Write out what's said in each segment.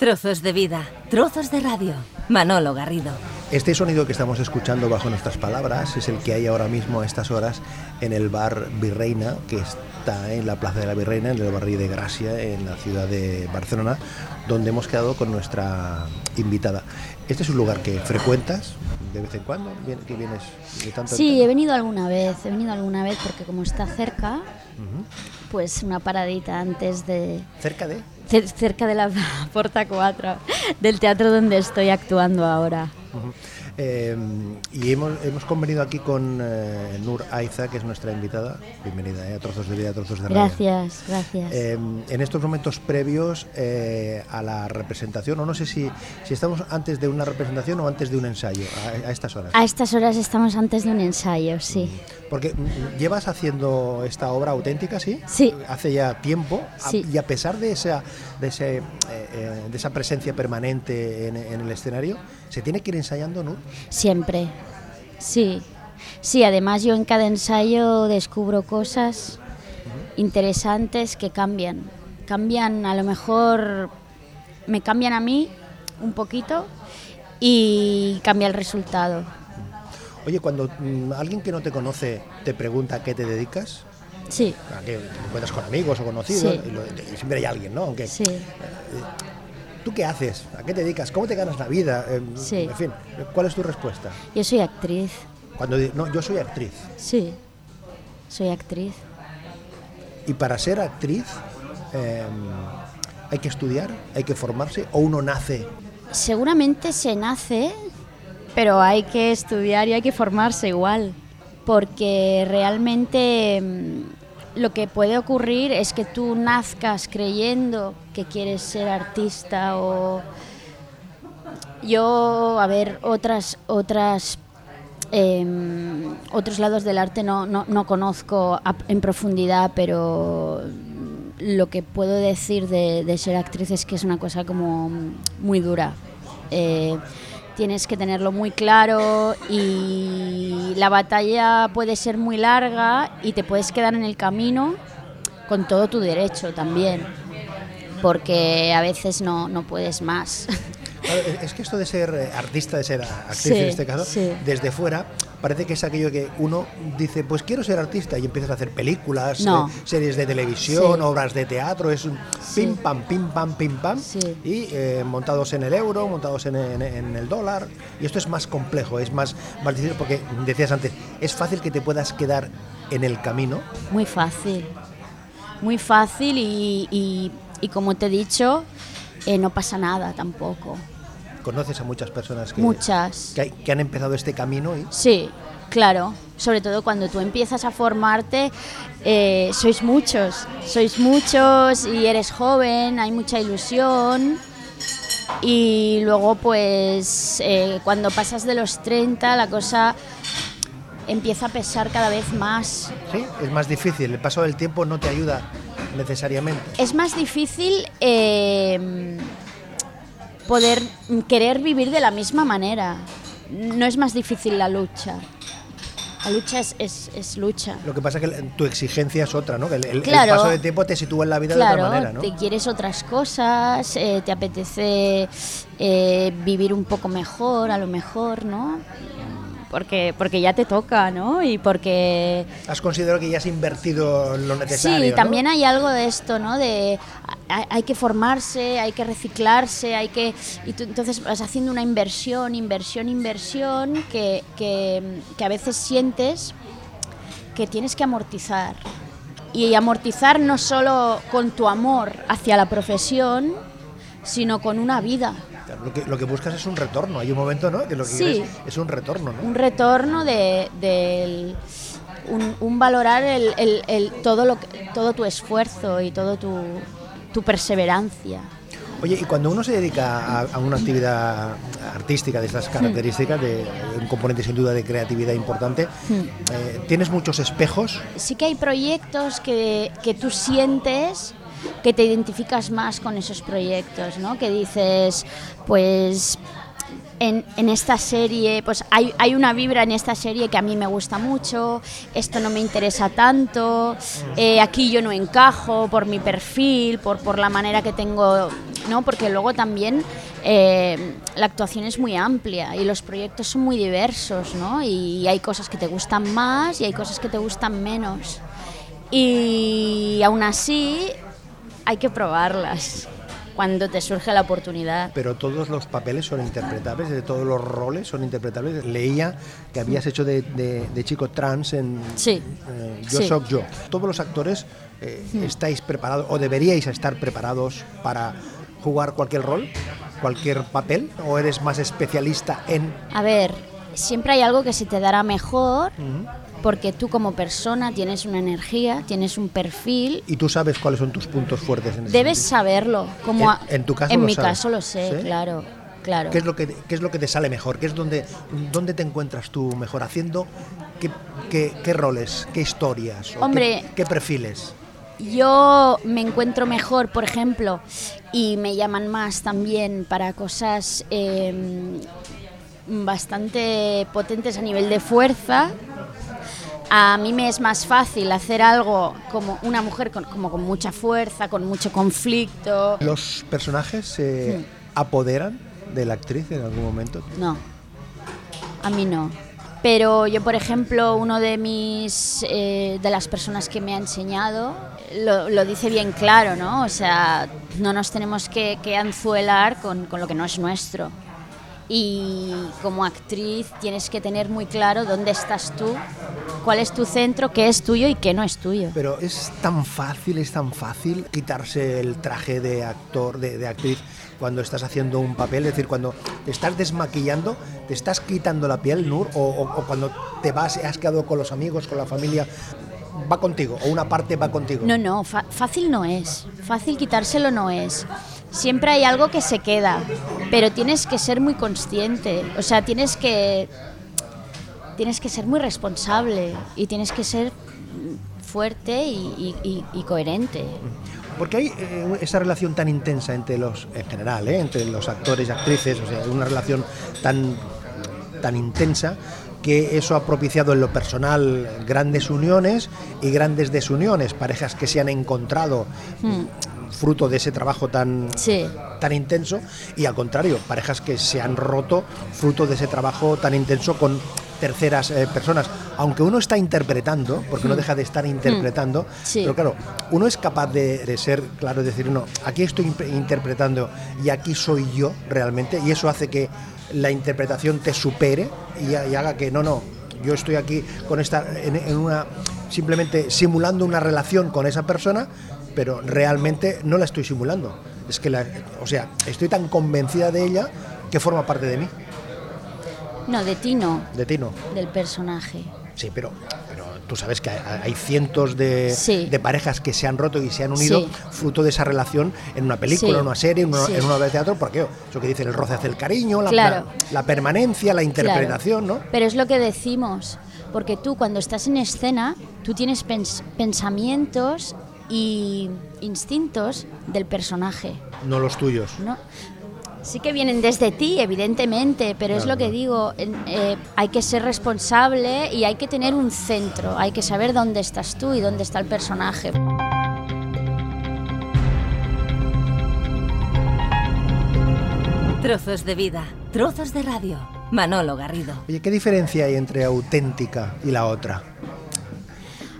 Trozos de vida, trozos de radio. Manolo Garrido. Este sonido que estamos escuchando bajo nuestras palabras es el que hay ahora mismo a estas horas en el bar Virreina, que está en la Plaza de la Virreina, en el barrio de Gracia, en la ciudad de Barcelona, donde hemos quedado con nuestra invitada. ¿Este es un lugar que frecuentas de vez en cuando? ¿Que vienes de tanto en Sí, tanto? he venido alguna vez, he venido alguna vez porque como está cerca, pues una paradita antes de... ¿Cerca de? Cer- cerca de la Porta 4 del teatro donde estoy actuando ahora. Eh, y hemos, hemos convenido aquí con eh, Nur Aiza, que es nuestra invitada. Bienvenida eh, a Trozos de Vida, Trozos de Radio. Gracias, gracias. Eh, en estos momentos previos eh, a la representación, o no sé si, si estamos antes de una representación o antes de un ensayo, a, a estas horas. A estas horas estamos antes de un ensayo, sí. Porque mm, llevas haciendo esta obra auténtica, ¿sí? Sí. Hace ya tiempo. a- Sí. y a pesar de esa, de, ese, eh, de esa presencia permanente en, en el escenario, ¿se tiene que ir ensayando, Nur? Siempre, sí. Sí, además yo en cada ensayo descubro cosas interesantes que cambian. Cambian, a lo mejor me cambian a mí un poquito y cambia el resultado. Oye, cuando mm, alguien que no te conoce te pregunta a qué te dedicas, Sí, a que te encuentras con amigos o conocidos, Sí. y siempre hay alguien, ¿no? Aunque, sí. ¿Tú qué haces? ¿A qué te dedicas? ¿Cómo te ganas la vida? Eh, Sí. En fin, ¿cuál es tu respuesta? Yo soy actriz, Cuando no, yo soy actriz. sí. Soy actriz. Y para ser actriz eh, hay que estudiar, hay que formarse o uno nace. Seguramente se nace, pero hay que estudiar y hay que formarse igual, porque realmente mm, lo que puede ocurrir es que tú nazcas creyendo que quieres ser artista o yo, a ver, otras otras em, otros lados del arte no, no, no conozco en profundidad, pero lo que puedo decir de, de ser actriz es que es una cosa como muy dura. Eh, tienes que tenerlo muy claro y la batalla puede ser muy larga y te puedes quedar en el camino con todo tu derecho también, porque a veces no, no puedes más. Es- que esto de ser eh, artista, de ser actriz Sí, en este caso, sí. desde fuera, parece que es aquello que uno dice, pues quiero ser artista y empiezas a hacer películas, No. eh, series de televisión, Sí. obras de teatro, es un pim pam, pim pam, pim pam, y eh, montados en el euro, montados en, en- en el dólar, y esto es más complejo, es más, más difícil porque decías antes, es fácil que te puedas quedar en el camino, Muy fácil, muy fácil y, y- y como te he dicho, eh, no pasa nada tampoco. Conoces a muchas personas que, Muchas. que, han empezado este camino y Sí, claro. Sobre todo cuando tú empiezas a formarte, eh, sois muchos, sois muchos y eres joven, hay mucha ilusión. Y luego, pues, eh, cuando pasas de los 30, la cosa empieza a pesar cada vez más. sí, es más difícil, el paso del tiempo no te ayuda necesariamente. Es más difícil eh, poder querer vivir de la misma manera. No es más difícil la lucha. La lucha es, es- es lucha. Lo que pasa es que tu exigencia es otra, ¿no? Que el, el- el Claro. paso del tiempo te sitúa en la vida de otra manera, ¿no? te quieres otras cosas, eh, te apetece eh, vivir un poco mejor, a lo mejor, ¿no? Porque, porque ya te toca, ¿no? Y porque Has considerado que ya has invertido lo necesario. Sí, ¿no? también hay algo de esto, ¿no? De hay, hay que formarse, hay que reciclarse, hay que y tú entonces vas haciendo una inversión, inversión, inversión que, que, que a veces sientes que tienes que amortizar y amortizar no solo con tu amor hacia la profesión, sino con una vida. Lo que, lo que buscas es un retorno. Hay un momento, ¿no? Que lo que Sí. quieres es un retorno, ¿no? un retorno de, del- un, un valorar el, el- el- todo lo que- todo tu esfuerzo y todo tu, tu perseverancia Oye, y cuando uno se dedica a, a una actividad artística de estas características, de un componente sin duda de creatividad importante, eh, ¿tienes muchos espejos? sí que hay proyectos que, que tú sientes que te identificas más con esos proyectos, ¿no? Que dices, pues en, en esta serie, pues hay, hay una vibra en esta serie que a mí me gusta mucho, esto no me interesa tanto, eh, aquí yo no encajo por mi perfil, por, por la manera que tengo ¿no? Porque luego también eh, la actuación es muy amplia y los proyectos son muy diversos, ¿no? Y hay cosas que te gustan más y hay cosas que te gustan menos. Y aún así hay que probarlas cuando te surge la oportunidad. Pero todos los papeles son interpretables, de todos los roles son interpretables. Leía que habías hecho de, de- de chico trans en Sí. eh, Yo Sí. Soy Yo. Todos los actores eh, estáis preparados o deberíais estar preparados para jugar cualquier rol, cualquier papel, o eres más especialista en... A ver, siempre hay algo que se te dará mejor porque tú como persona tienes una energía, tienes un perfil, Y tú sabes cuáles son tus puntos fuertes en ese debes sentido. saberlo. Como En- a- en tu caso en lo mi sabes. caso lo sé, ¿Sí? claro, claro. ¿Qué es lo que, qué es lo que te sale mejor? ¿Qué es donde, dónde te encuentras tú mejor haciendo? ¿Qué, qué, qué roles? ¿Qué historias? qué- Hombre. ¿Qué, perfiles? Yo me encuentro mejor, por ejemplo, y me llaman más también para cosas eh, bastante potentes a nivel de fuerza. A mí me es más fácil hacer algo como una mujer con, como con mucha fuerza, con mucho conflicto. ¿Los personajes se apoderan de la actriz en algún momento? No, a mí no. Pero yo, por ejemplo, uno de mis eh, de las personas que me ha enseñado lo, lo dice bien claro, ¿no? O sea, no nos tenemos que, que anzuelar con, con lo que no es nuestro. Y como actriz tienes que tener muy claro dónde estás tú, cuál es tu centro, qué es tuyo y qué no es tuyo. Pero es tan fácil, es tan fácil quitarse el traje de actor, de, de actriz, cuando estás haciendo un papel. Es decir, cuando te estás desmaquillando, te estás quitando la piel, Nur, o, o- o cuando te vas, has quedado con los amigos, con la familia, va contigo, o una parte va contigo. No, no, fácil no es. Fácil quitárselo no es. Siempre hay algo que se queda, pero tienes que ser muy consciente. O sea, tienes que tienes que ser muy responsable y tienes que ser fuerte y, y- y- y coherente. Porque hay eh, esa relación tan intensa entre los, en general, ¿eh? entre los actores y actrices, o sea, una relación tan, tan intensa que eso ha propiciado en lo personal grandes uniones y grandes desuniones, parejas que se han encontrado fruto de ese trabajo tan, Sí. tan intenso y al contrario, parejas que se han roto fruto de ese trabajo tan intenso con terceras eh, personas. Aunque uno está interpretando, porque no deja de estar interpretando, Sí. pero claro, uno es capaz de, de ser claro, de decir, no, aquí estoy interpretando y aquí soy yo realmente, y eso hace que la interpretación te supere y, ha- y haga que no, no, yo estoy aquí con esta, en, en una, simplemente simulando una relación con esa persona, pero realmente no la estoy simulando. Es que, la, o sea, estoy tan convencida de ella que forma parte de mí, No, de ti no, de ti no. del personaje. Sí, pero, pero tú sabes que hay, cientos de, Sí. de parejas que se han roto y se han unido Sí. fruto de esa relación en una película, Sí. en una serie, en una, Sí. en una obra de teatro, porque eso que dicen, el roce hace el cariño, la, Claro. la- la permanencia, la interpretación, Claro. ¿no? Pero es lo que decimos, porque tú cuando estás en escena, tú tienes pens- pensamientos y instintos del personaje, No los tuyos. ¿no? Sí que vienen desde ti, evidentemente, pero es lo que claro. digo, eh, hay que ser responsable y hay que tener un centro, hay que saber dónde estás tú y dónde está el personaje. Trozos de vida, trozos de radio. Manolo Garrido. Oye, ¿qué diferencia hay entre auténtica y la otra?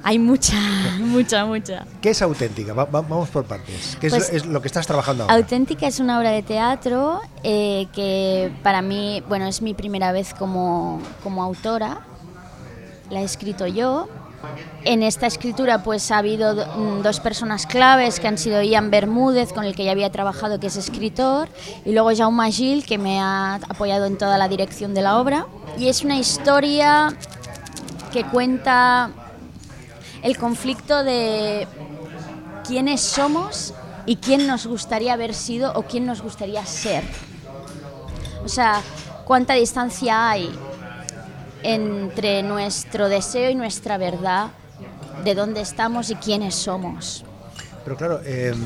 Hay mucha, mucha, mucha. ¿Qué es auténtica? Va- va- vamos por partes. ¿Qué es- Pues, es, lo que estás trabajando ahora? Auténtica es una obra de teatro eh, que para mí, bueno, es mi primera vez como, como autora. La he escrito yo. En esta escritura pues ha habido do- mm, dos personas claves que han sido Ian Bermúdez, con el que ya había trabajado, que es escritor, y luego Jaume Gil, que me ha apoyado en toda la dirección de la obra. Y es una historia que cuenta el conflicto de quiénes somos y quién nos gustaría haber sido o quién nos gustaría ser. O sea, cuánta distancia hay entre nuestro deseo y nuestra verdad, de dónde estamos y quiénes somos. Pero claro, es,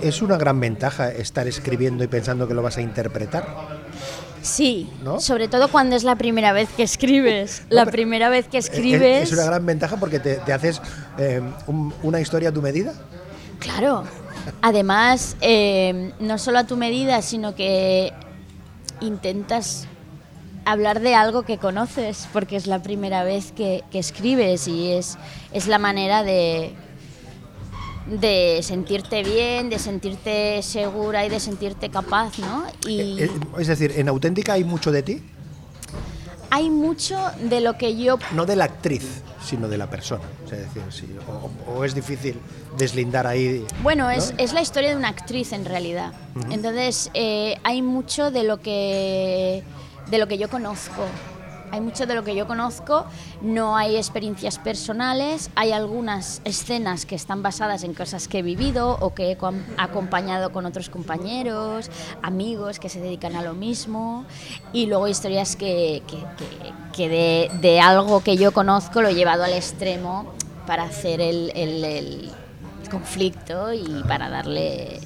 es una gran ventaja estar escribiendo y pensando que lo vas a interpretar. Sí, ¿No? sobre todo cuando es la primera vez que escribes. la primera vez que escribes... Eh, Es, una gran ventaja porque te, te haces eh, un- una historia a tu medida. Claro, Además, eh, no solo a tu medida, sino que intentas hablar de algo que conoces, porque es la primera vez que, que escribes y es, es la manera de, de sentirte bien, de sentirte segura y de sentirte capaz, ¿no? Y Eh, eh, Es decir, en Auténtica hay mucho de ti, hay mucho de lo que yo no de la actriz, sino de la persona. O sea, es decir, sí, o, o es difícil deslindar ahí. Bueno, ¿no? es, es la historia de una actriz en realidad. Entonces, eh, hay mucho de lo que de lo que yo conozco. Hay mucho de lo que yo conozco, no hay experiencias personales, hay algunas escenas que están basadas en cosas que he vivido o que he com- acompañado con otros compañeros, amigos que se dedican a lo mismo, y luego historias que, de, algo que yo conozco lo he llevado al extremo para hacer el- el conflicto y para darle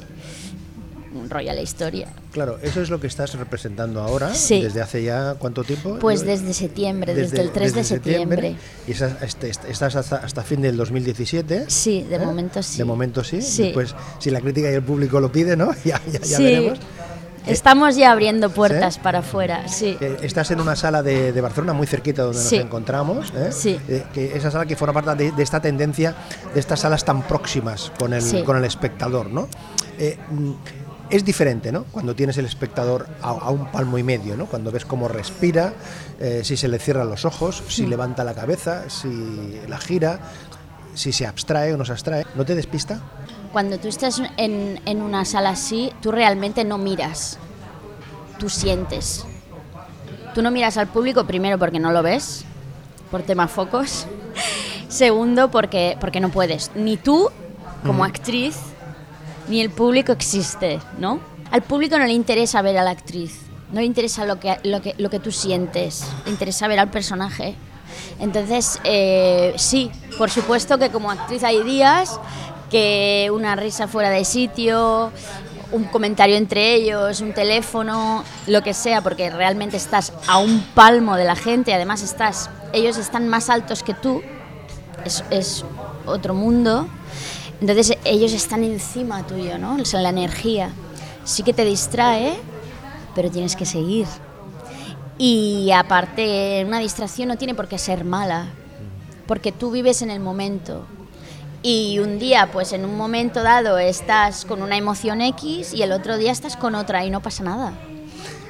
un rollo a la historia. Claro, eso es lo que estás representando ahora, Sí. desde hace ya cuánto tiempo. Pues desde septiembre, desde, el 3 de septiembre. Y estás, este- estás hasta, hasta fin del 2017. Sí, de ¿eh? momento sí. De momento sí. Sí. Después, si la crítica y el público lo piden, ¿no? Ya, ya, ya Sí. veremos. Estamos ya abriendo puertas para afuera, sí. Eh, Estás en una sala de, de Barcelona muy cerquita donde Sí. nos encontramos. ¿eh? Sí. Eh, que esa sala que forma parte de, de esta tendencia, de estas salas tan próximas con el, Sí. con el espectador, ¿no? Mm, es diferente, ¿no? Cuando tienes el espectador a, a un palmo y medio, ¿no? Cuando ves cómo respira, eh, si se le cierran los ojos, si levanta la cabeza, si la gira, si se abstrae o no se abstrae. ¿No te despista? Cuando tú estás en, en una sala así, tú realmente no miras, tú sientes. Tú no miras al público primero porque no lo ves, por tema focos. Segundo, porque, porque no puedes. Ni tú, como actriz, ni el público existe, ¿no? Al público no le interesa ver a la actriz, no le interesa lo que, lo que, lo que tú sientes, le interesa ver al personaje. Entonces, eh, sí, por supuesto que como actriz hay días que una risa fuera de sitio, un comentario entre ellos, un teléfono, lo que sea, porque realmente estás a un palmo de la gente, además estás, ellos están más altos que tú, es, es otro mundo. Entonces ellos están encima tuyo, ¿no? O sea, la energía. Sí que te distrae, pero tienes que seguir. Y aparte, una distracción no tiene por qué ser mala, porque tú vives en el momento. Y un día, pues en un momento dado, estás con una emoción X y el otro día estás con otra y no pasa nada.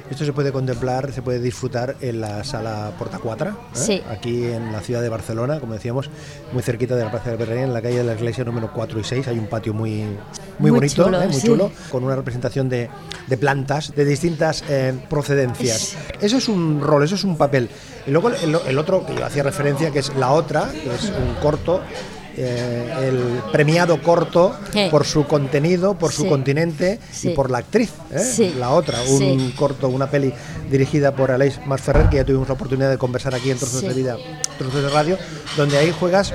Esto se puede contemplar, se puede disfrutar en la sala Porta 4, Sí. aquí en la ciudad de Barcelona, como decíamos, muy cerquita de la Plaza del Berrerín, en la calle de la iglesia número 4 y 6. Hay un patio muy, muy, Muy bonito, chulo, ¿eh? muy sí. chulo, con una representación de, de plantas de distintas eh, procedencias. Eso es un rol, eso es un papel. Y luego el, el otro que yo hacía referencia, que es la otra, que es un corto. Eh, el premiado corto Sí. por su contenido, por su Sí. continente Sí. y por la actriz, ¿eh? La otra, un corto, una peli dirigida por Aleix Masferrer, que ya tuvimos la oportunidad de conversar aquí en Trozos de Vida, Trozos de Radio, donde ahí juegas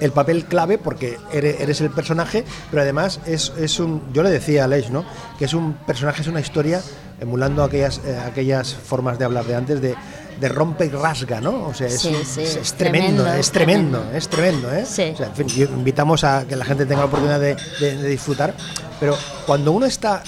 el papel clave porque eres, eres el personaje, pero además es, es un, yo le decía a Aleix, ¿no? que es un personaje, es una historia emulando aquellas, eh, aquellas formas de hablar de antes de, de rompe y rasga, ¿no? O sea, es, Sí, un- sí, es, es tremendo, tremendo, es tremendo, tremendo. es tremendo, ¿eh? Sí. O sea, en fin, yo- invitamos a que la gente tenga la oportunidad de, de- de disfrutar, pero cuando uno está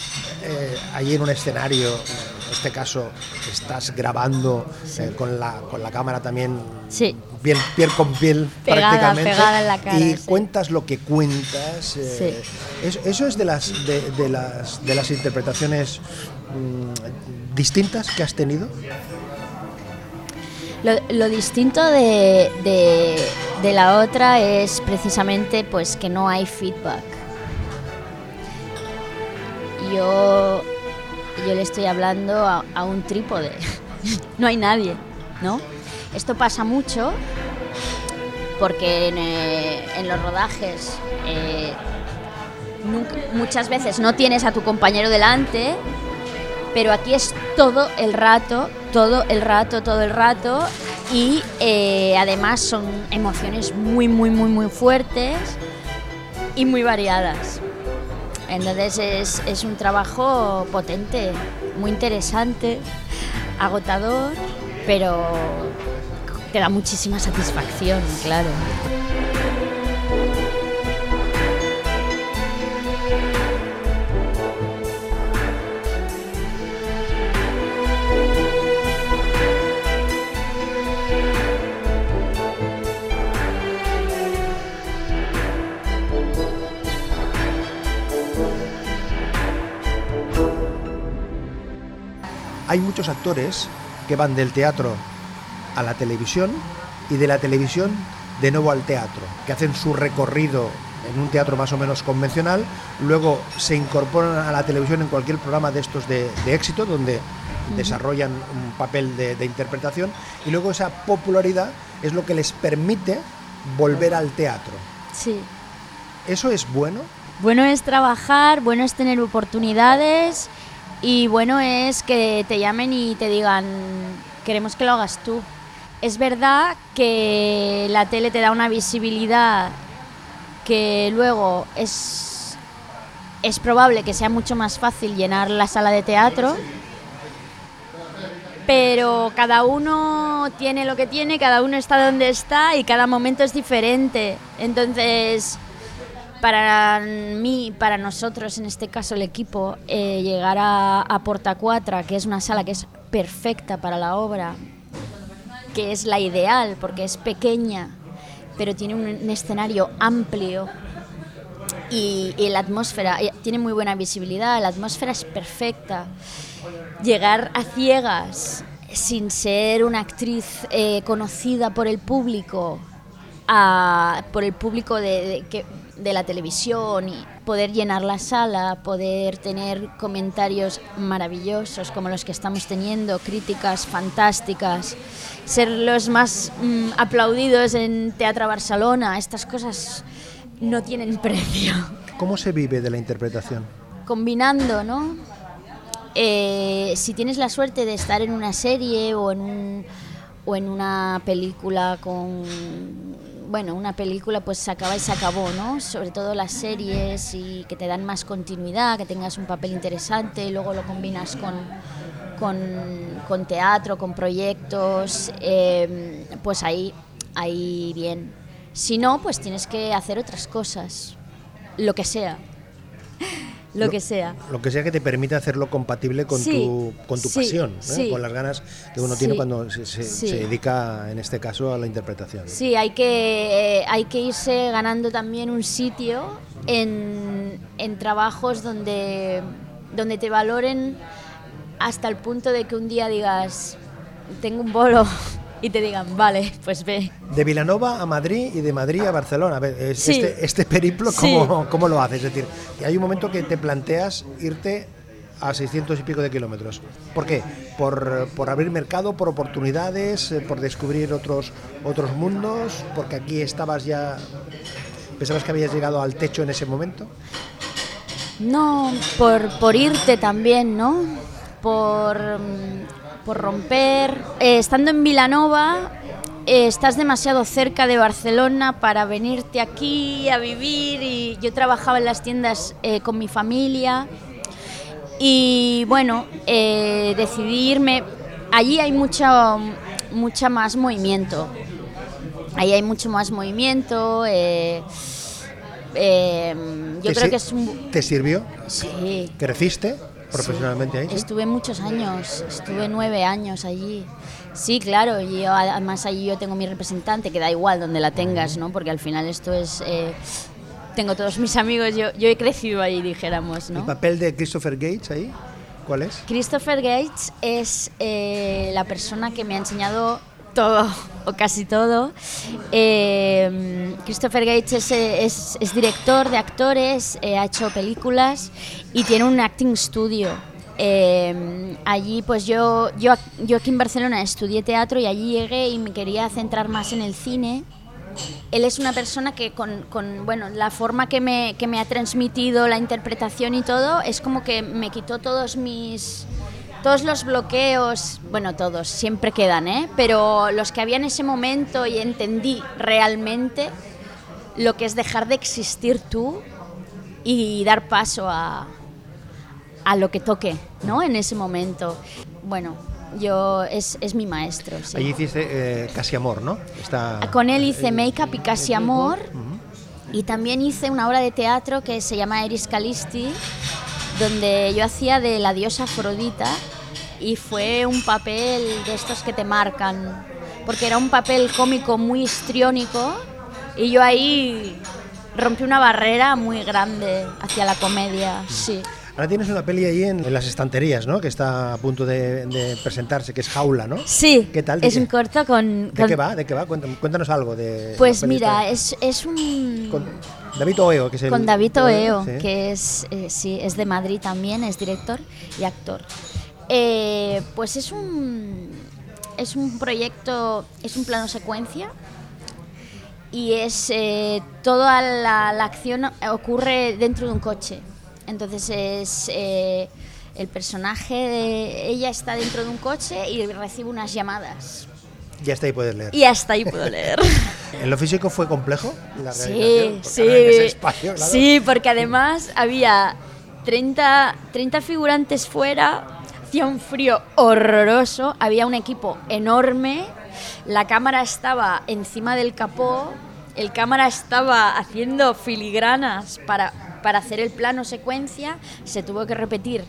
eh, allí en un escenario, en este caso estás grabando eh, con, la, con la cámara también Sí. piel, piel con piel Pegada, prácticamente pegada en la cara, y sí. cuentas lo que cuentas eh, eso, eso es de las de, de las de las interpretaciones mm, distintas que has tenido Lo, lo distinto de, de- la otra es precisamente pues que no hay feedback. Yo, yo le estoy hablando a, un trípode. no hay nadie, ¿no? Esto pasa mucho porque en, eh, los rodajes eh, muchas veces no tienes a tu compañero delante pero aquí es todo el rato, todo el rato, todo el rato y eh, además son emociones muy, muy, muy, muy fuertes y muy variadas. Entonces es, es un trabajo potente, muy interesante, agotador, pero te da muchísima satisfacción, claro. Hay muchos actores que van del teatro a la televisión y de la televisión de nuevo al teatro, que hacen su recorrido en un teatro más o menos convencional, luego se incorporan a la televisión en cualquier programa de estos de, éxito, donde desarrollan un papel de, de, interpretación, y luego esa popularidad es lo que les permite volver al teatro. Sí. ¿Eso es bueno? Bueno es trabajar, bueno es tener oportunidades y bueno es que te llamen y te digan, queremos que lo hagas tú. Es verdad que la tele te da una visibilidad que luego es, es probable que sea mucho más fácil llenar la sala de teatro, pero cada uno tiene lo que tiene, cada uno está donde está y cada momento es diferente. Entonces, para mí, para nosotros, en este caso el equipo, eh, llegar a, a Porta Cuatra, que es una sala que es perfecta para la obra, que es la ideal porque es pequeña, pero tiene un, escenario amplio y, la atmósfera eh, tiene muy buena visibilidad, la atmósfera es perfecta. Llegar a ciegas sin ser una actriz eh, conocida por el público, por el público de, de la televisión y poder llenar la sala, poder tener comentarios maravillosos como los que estamos teniendo, críticas fantásticas, ser los más mm, aplaudidos en Teatro Barcelona, estas cosas no tienen precio. ¿Cómo se vive de la interpretación? Combinando, ¿no? Eh, si tienes la suerte de estar en una serie o en, o en una película con bueno, una película pues se acaba y se acabó, ¿no? Sobre todo las series y que te dan más continuidad, que tengas un papel interesante, y luego lo combinas con, con, teatro, con proyectos, eh, pues ahí, ahí bien. Si no, pues tienes que hacer otras cosas, lo que sea lo, que sea. Lo que sea que te permita hacerlo compatible con tu, con tu pasión, con las ganas que uno tiene cuando se, dedica, en este caso, a la interpretación. Sí, hay que, eh, hay que irse ganando también un sitio en, en trabajos donde, donde te valoren hasta el punto de que un día digas, tengo un bolo y te digan, vale, pues ve. De Vilanova a Madrid y de Madrid a Barcelona. A ver, este, este, periplo, ¿cómo, ¿cómo, lo haces? Es decir, hay un momento que te planteas irte a 600 y pico de kilómetros. ¿Por qué? Por, por abrir mercado, por oportunidades, eh, por descubrir otros, otros mundos, porque aquí estabas ya... ¿Pensabas que habías llegado al techo en ese momento? No, por, por irte también, ¿no? Por por romper. Eh, estando en Vilanova, eh, estás demasiado cerca de Barcelona para venirte aquí a vivir y yo trabajaba en las tiendas eh, con mi familia y bueno, decidí irme. Allí hay mucha, mucha más movimiento. Ahí hay mucho más movimiento. yo creo que es un... ¿Te sirvió? Sí. ¿Creciste? Profesionalmente ahí? Estuve muchos años, estuve nueve años allí. Sí, claro, yo además allí yo tengo mi representante, que da igual donde la tengas, ¿no? Porque al final esto es... Eh, tengo todos mis amigos, yo, yo he crecido ahí, dijéramos, ¿no? ¿El papel de Christopher Gates ahí? ¿Cuál es? Christopher Gates es eh, la persona que me ha enseñado todo o casi todo. Eh, Christopher Gates es, es, director de actores, eh, ha hecho películas y tiene un acting studio. Eh, allí, pues yo, yo, yo aquí en Barcelona estudié teatro y allí llegué y me quería centrar más en el cine. Él es una persona que con, con bueno, la forma que me, que me ha transmitido la interpretación y todo, es como que me quitó todos mis todos los bloqueos, bueno, todos, siempre quedan, ¿eh? pero los que había en ese momento y entendí realmente lo que es dejar de existir tú y dar paso a, a lo que toque, ¿no? En ese momento. Bueno, yo es, es mi maestro. Sí. Allí hiciste eh, Casi Amor, ¿no? Está, Con él hice Make Up y Casi Amor. Y también hice una obra de teatro que se llama Eris Calisti, donde yo hacía de la diosa Afrodita y fue un papel de estos que te marcan, porque era un papel cómico muy histriónico y yo ahí rompí una barrera muy grande hacia la comedia, sí. Ahora tienes una peli ahí en, en las estanterías, ¿no? Que está a punto de, de presentarse, que es Jaula, ¿no? Sí, ¿Qué tal? ¿De es qué? un corto con... ¿De con- qué va? ¿De qué va? Cuéntanos, cuéntanos algo de. Pues mira, es, es un... Con David Oeo, que es el. con David Oeo, sí. que es, eh, sí, es de Madrid también, es director y actor. Eh, pues es un, es un proyecto, es un plano secuencia y es eh, toda la, la acción ocurre dentro de un coche. Entonces es eh, el personaje de ella está dentro de un coche y recibe unas llamadas Ya está ahí, puedes leer. y hasta ahí puedo leer. ¿En lo físico fue complejo? La Sí, sí. espacio, claro. Sí, porque además había 30, 30 figurantes fuera, hacía un frío horroroso, había un equipo enorme, la cámara estaba encima del capó, el cámara estaba haciendo filigranas para, para hacer el plano secuencia, se tuvo que repetir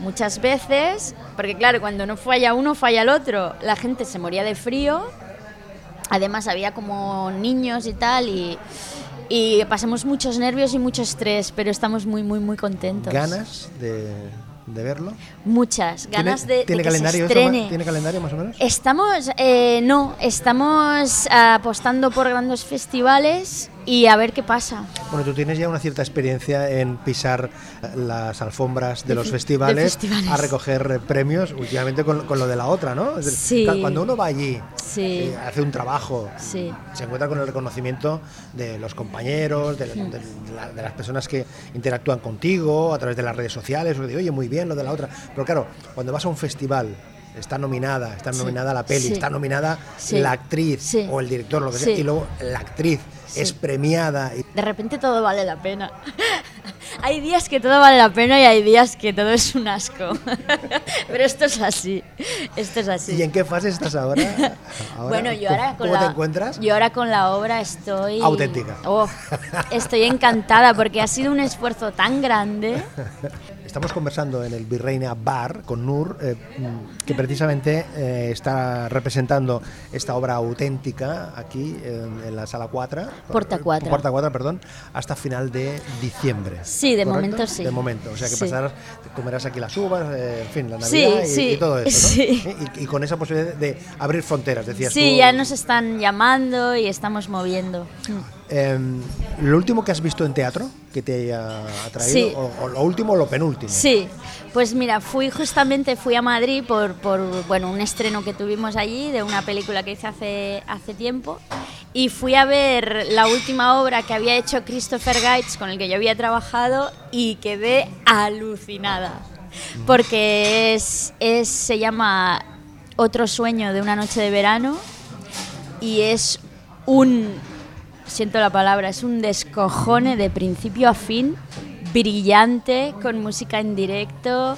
muchas veces, porque claro, cuando no falla uno, falla el otro, la gente se moría de frío. Además había como niños y tal y, y pasamos muchos nervios y mucho estrés, pero estamos muy, muy, muy contentos. ¿Ganas de, de verlo? Muchas, ganas de, de ¿tiene que calendario se eso, estrene. ma- ¿Tiene calendario más o menos? Estamos, eh, no, estamos apostando por grandes festivales y a ver qué pasa. Bueno, tú tienes ya una cierta experiencia en pisar las alfombras de, De los fe- festivales, de festivales. a recoger premios, últimamente con, con lo de la otra, ¿no? Es Sí. Cuando uno va allí, Sí. eh, hace un trabajo, Sí. se encuentra con el reconocimiento de los compañeros, de, de- la- de las personas que interactúan contigo a través de las redes sociales, o de, oye, muy bien lo de la otra. Pero claro, cuando vas a un festival, está nominada, está Sí. nominada la peli, Sí. está nominada Sí. la actriz o el director, lo que sea, y luego la actriz Sí. es premiada. y- De repente todo vale la pena. hay días que todo vale la pena y hay días que todo es un asco. Pero esto es así. Esto es así. ¿Y en qué fase estás ahora? Ahora, Bueno, yo ¿cómo- ahora con ¿Cómo la, te encuentras? Yo ahora con la obra estoy Auténtica. Oh, estoy encantada porque ha sido un esfuerzo tan grande. Estamos conversando en el Virreina Bar con Nur, eh, mm, que precisamente eh, está representando esta obra auténtica aquí en, en la sala 4. Porta 4. Porta 4, perdón, hasta final de diciembre. Sí, de ¿correcto? momento sí. De momento, o sea que Sí. pasarás, comerás aquí las uvas, eh, en fin, la Sí, Navidad y, sí, y todo esto, ¿no? sí. Y, y con esa posibilidad de abrir fronteras, decías Sí, tú. ya nos están llamando y estamos moviendo. Eh, ¿Lo último que has visto en teatro que te haya atraído? Sí. O, o lo último o lo penúltimo? Sí, pues mira, fui justamente fui a Madrid por, por bueno, un estreno que tuvimos allí de una película que hice hace, hace tiempo y fui a ver la última obra que había hecho Christopher Gates con el que yo había trabajado y quedé alucinada porque es, es se llama Otro sueño de una noche de verano y es un siento la palabra, es un descojone de principio a fin, brillante, con música en directo,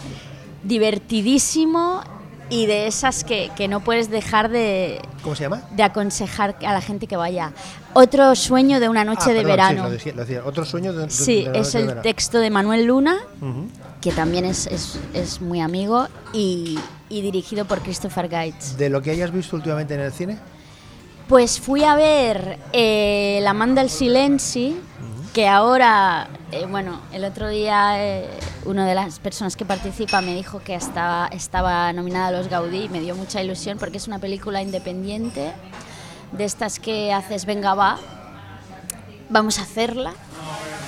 divertidísimo y de esas que, que no puedes dejar de, ¿Cómo se llama? de aconsejar a la gente que vaya. Otro sueño de una noche Ah, de perdón, verano. Sí, lo decía, lo decía. Otro sueño de, de- Sí, de es de el verano. texto de Manuel Luna, Ujú. que también es, es, es muy amigo, y, y dirigido por Christopher Gates. De lo que hayas visto últimamente en el cine, Pues fui a ver eh, La Man del Silenci, que ahora, eh, bueno, el otro día eh, una de las personas que participa me dijo que estaba, estaba nominada a los Gaudí y me dio mucha ilusión porque es una película independiente, de estas que haces, venga, va, vamos a hacerla,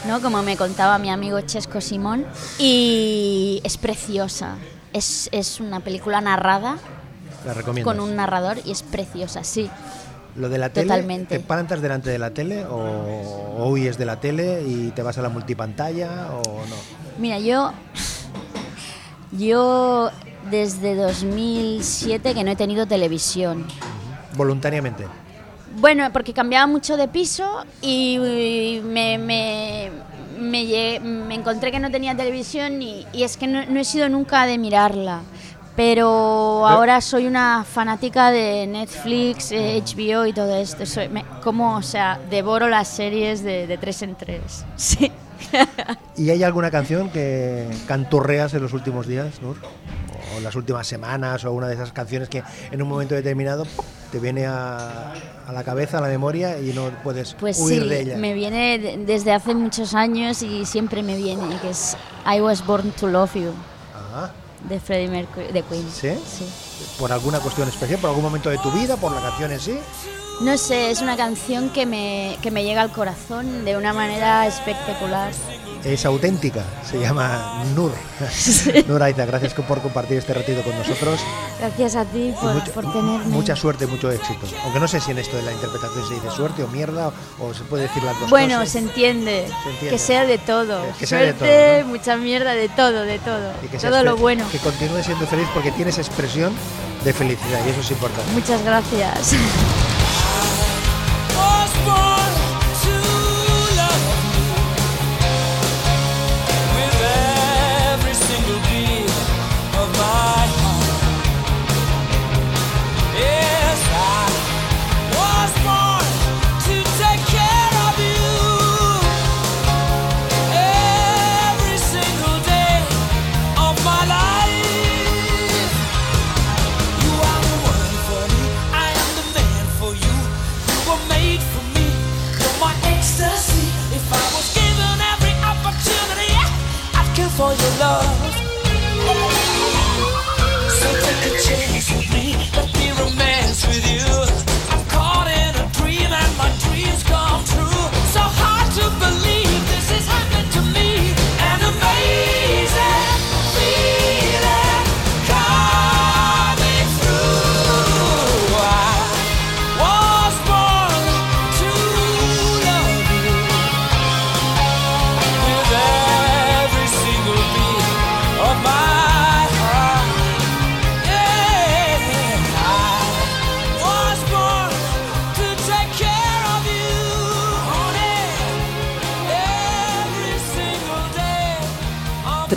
¿no? Como me contaba mi amigo Chesco Simón, y es preciosa. Es, es una película narrada la con un narrador y es preciosa, sí. Lo de la tele, Totalmente. ¿te plantas delante de la tele o, o huyes de la tele y te vas a la multipantalla o no? Mira, yo. Yo desde 2007 que no he tenido televisión. Voluntariamente. Bueno, porque cambiaba mucho de piso y me, me, me encontré que no tenía televisión y, y es que no, no he sido nunca de mirarla. Pero ahora soy una fanática de Netflix, eh, HBO y todo esto. Soy, me- como, o sea, devoro las series de, de tres en tres. Sí. ¿Y hay alguna canción que canturreas en los últimos días, Nur? O en las últimas semanas o una de esas canciones que en un momento determinado te viene a, a la cabeza, a la memoria y no puedes Pues huir sí, de ella. me viene de- desde hace muchos años y siempre me viene, que es I Was Born to Love You, Ah, de Freddie Mercury, de Queen. ¿Sí? ¿Por alguna cuestión especial? ¿Por algún momento de tu vida? ¿Por la canción en sí? No sé, es una canción que me, que me llega al corazón de una manera espectacular. Es auténtica, se llama Nur. Nur Aiza, gracias por compartir este ratito con nosotros. Gracias a ti por, mucho- por tenerme. Mucha suerte, mucho éxito. Aunque no sé si en esto de la interpretación se dice suerte o mierda o se puede decir las dos Bueno, cosas. se entiende. Se entiende. Que sea de todo. Que sea de Suerte, todo, mucha mierda, de todo, de todo. Y que seas todo lo bueno. Que continúes siendo feliz porque tienes expresión de felicidad y eso es importante. Muchas gracias.